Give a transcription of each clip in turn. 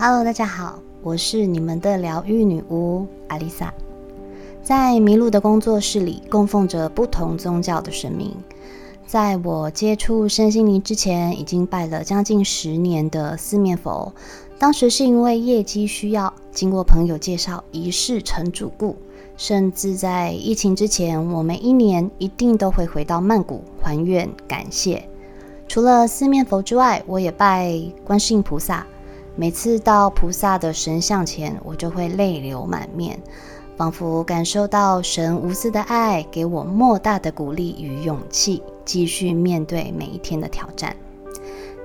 Hello，大家好，我是你们的疗愈女巫阿丽萨。在麋鹿的工作室里，供奉着不同宗教的神明。在我接触身心灵之前，已经拜了将近十年的四面佛。当时是因为业绩需要，经过朋友介绍，一世成主顾。甚至在疫情之前，我每一年一定都会回到曼谷还愿感谢。除了四面佛之外，我也拜观世音菩萨。每次到菩萨的神像前，我就会泪流满面，仿佛感受到神无私的爱，给我莫大的鼓励与勇气，继续面对每一天的挑战。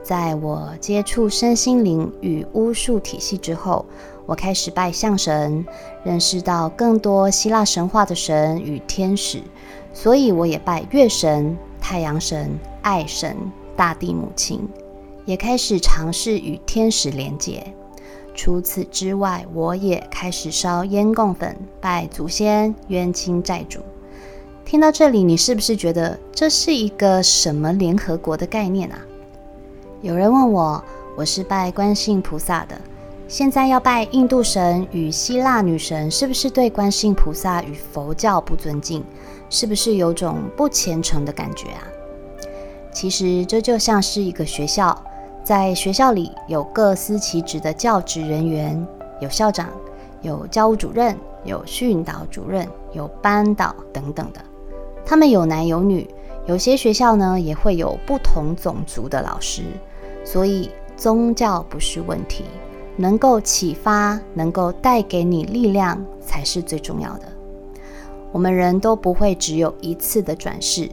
在我接触身心灵与巫术体系之后，我开始拜象神，认识到更多希腊神话的神与天使，所以我也拜月神、太阳神、爱神、大地母亲。也开始尝试与天使连结。除此之外，我也开始烧烟供粉，拜祖先、冤亲债主。听到这里，你是不是觉得这是一个什么联合国的概念啊？有人问我，我是拜观世音菩萨的，现在要拜印度神与希腊女神，是不是对观世音菩萨与佛教不尊敬？是不是有种不虔诚的感觉啊？其实这就像是一个学校。在学校里有各司其职的教职人员，有校长，有教务主任，有训导主任，有班导等等的。他们有男有女，有些学校呢也会有不同种族的老师。所以宗教不是问题，能够启发，能够带给你力量才是最重要的。我们人都不会只有一次的转世。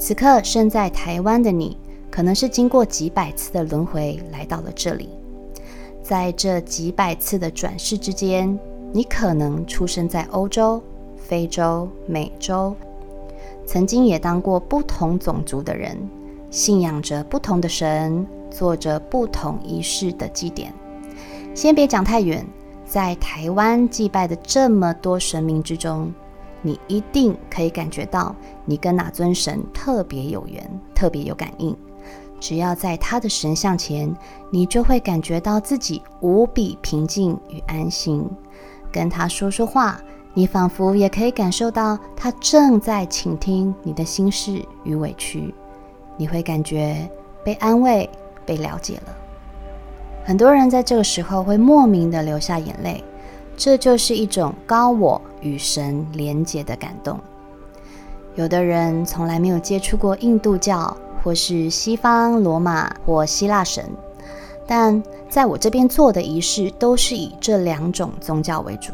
此刻身在台湾的你。可能是经过几百次的轮回来到了这里，在这几百次的转世之间，你可能出生在欧洲、非洲、美洲，曾经也当过不同种族的人，信仰着不同的神，做着不同仪式的祭典。先别讲太远，在台湾祭拜的这么多神明之中，你一定可以感觉到你跟哪尊神特别有缘，特别有感应。只要在他的神像前，你就会感觉到自己无比平静与安心。跟他说说话，你仿佛也可以感受到他正在倾听你的心事与委屈。你会感觉被安慰、被了解了。很多人在这个时候会莫名的流下眼泪，这就是一种高我与神连结的感动。有的人从来没有接触过印度教。或是西方罗马或希腊神，但在我这边做的仪式都是以这两种宗教为主。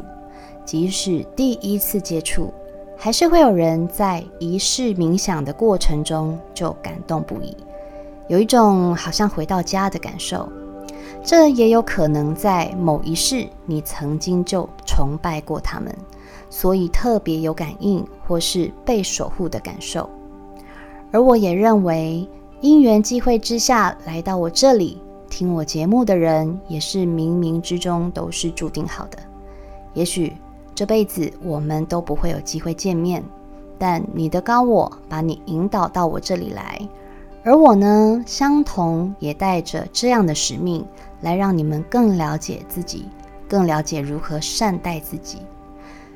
即使第一次接触，还是会有人在仪式冥想的过程中就感动不已，有一种好像回到家的感受。这也有可能在某一世你曾经就崇拜过他们，所以特别有感应或是被守护的感受。而我也认为，因缘际会之下来到我这里听我节目的人，也是冥冥之中都是注定好的。也许这辈子我们都不会有机会见面，但你的高我把你引导到我这里来，而我呢，相同也带着这样的使命，来让你们更了解自己，更了解如何善待自己。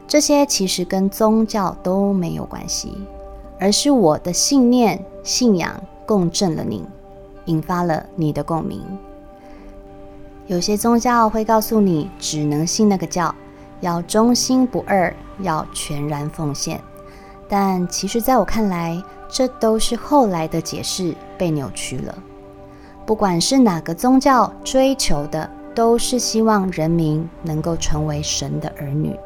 这些其实跟宗教都没有关系。而是我的信念、信仰共振了你，引发了你的共鸣。有些宗教会告诉你，只能信那个教，要忠心不二，要全然奉献。但其实，在我看来，这都是后来的解释被扭曲了。不管是哪个宗教，追求的都是希望人民能够成为神的儿女，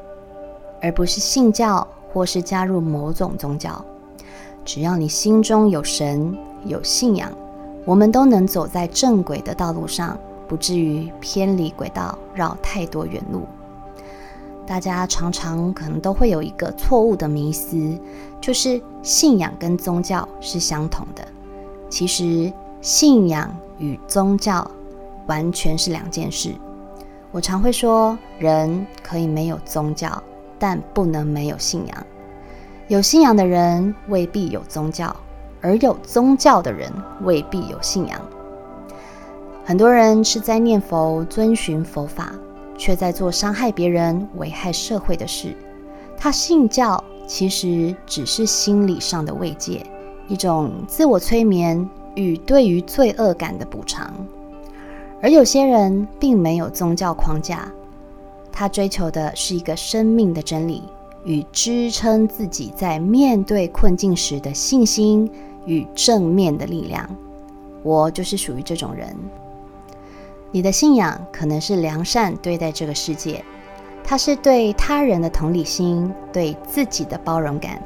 而不是信教或是加入某种宗教。只要你心中有神、有信仰，我们都能走在正轨的道路上，不至于偏离轨道，绕太多远路。大家常常可能都会有一个错误的迷思，就是信仰跟宗教是相同的。其实，信仰与宗教完全是两件事。我常会说，人可以没有宗教，但不能没有信仰。有信仰的人未必有宗教，而有宗教的人未必有信仰。很多人是在念佛、遵循佛法，却在做伤害别人、危害社会的事。他信教，其实只是心理上的慰藉，一种自我催眠与对于罪恶感的补偿。而有些人并没有宗教框架，他追求的是一个生命的真理与支撑自己在面对困境时的信心与正面的力量。我就是属于这种人。你的信仰可能是良善对待这个世界，它是对他人的同理心，对自己的包容感。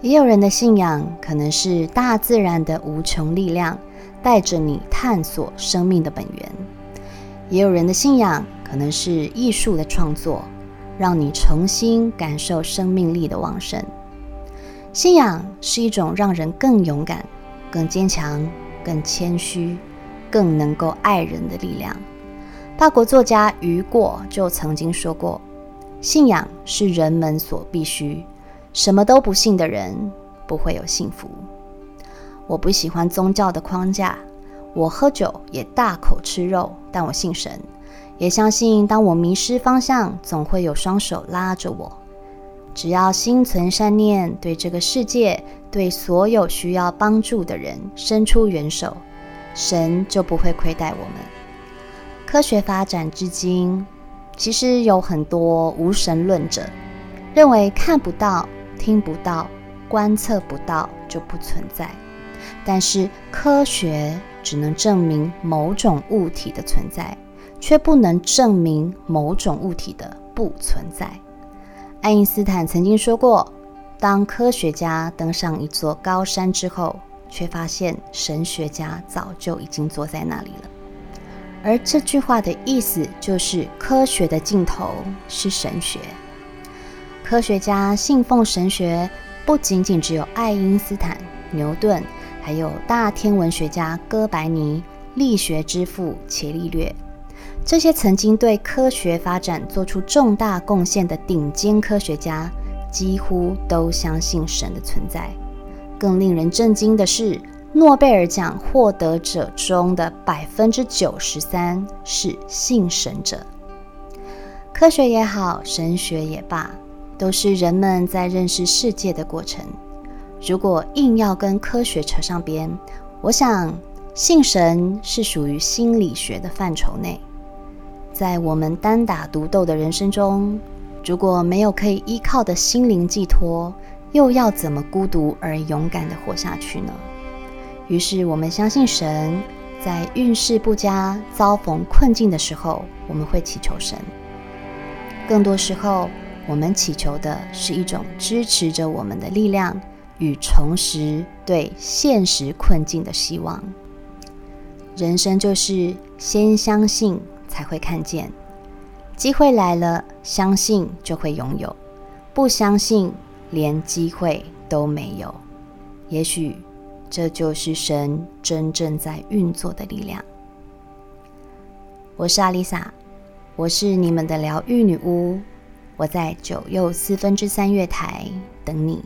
也有人的信仰可能是大自然的无穷力量。带着你探索生命的本源，也有人的信仰可能是艺术的创作，让你重新感受生命力的旺盛。信仰是一种让人更勇敢、更坚强、更谦虚、更能够爱人的力量。法国作家雨果就曾经说过：“信仰是人们所必须，什么都不信的人不会有幸福。”我不喜欢宗教的框架，我喝酒也大口吃肉，但我信神，也相信当我迷失方向，总会有双手拉着我。只要心存善念，对这个世界，对所有需要帮助的人伸出援手，神就不会亏待我们。科学发展至今，其实有很多无神论者认为看不到、听不到、观测不到就不存在。但是科学只能证明某种物体的存在，却不能证明某种物体的不存在。爱因斯坦曾经说过：“当科学家登上一座高山之后，却发现神学家早就已经坐在那里了。”而这句话的意思就是，科学的尽头是神学。科学家信奉神学，不仅仅只有爱因斯坦、牛顿。还有大天文学家哥白尼、力学之父伽利略，这些曾经对科学发展做出重大贡献的顶尖科学家，几乎都相信神的存在。更令人震惊的是，诺贝尔奖获得者中的百分之九十三是信神者。科学也好，神学也罢，都是人们在认识世界的过程。如果硬要跟科学扯上边，我想信神是属于心理学的范畴内。在我们单打独斗的人生中，如果没有可以依靠的心灵寄托，又要怎么孤独而勇敢地活下去呢？于是，我们相信神，在运势不佳、遭逢困境的时候，我们会祈求神。更多时候，我们祈求的是一种支持着我们的力量。与重拾对现实困境的希望。人生就是先相信才会看见，机会来了，相信就会拥有；不相信，连机会都没有。也许这就是神真正在运作的力量。我是阿丽萨，我是你们的疗愈女巫，我在九又四分之三月台等你。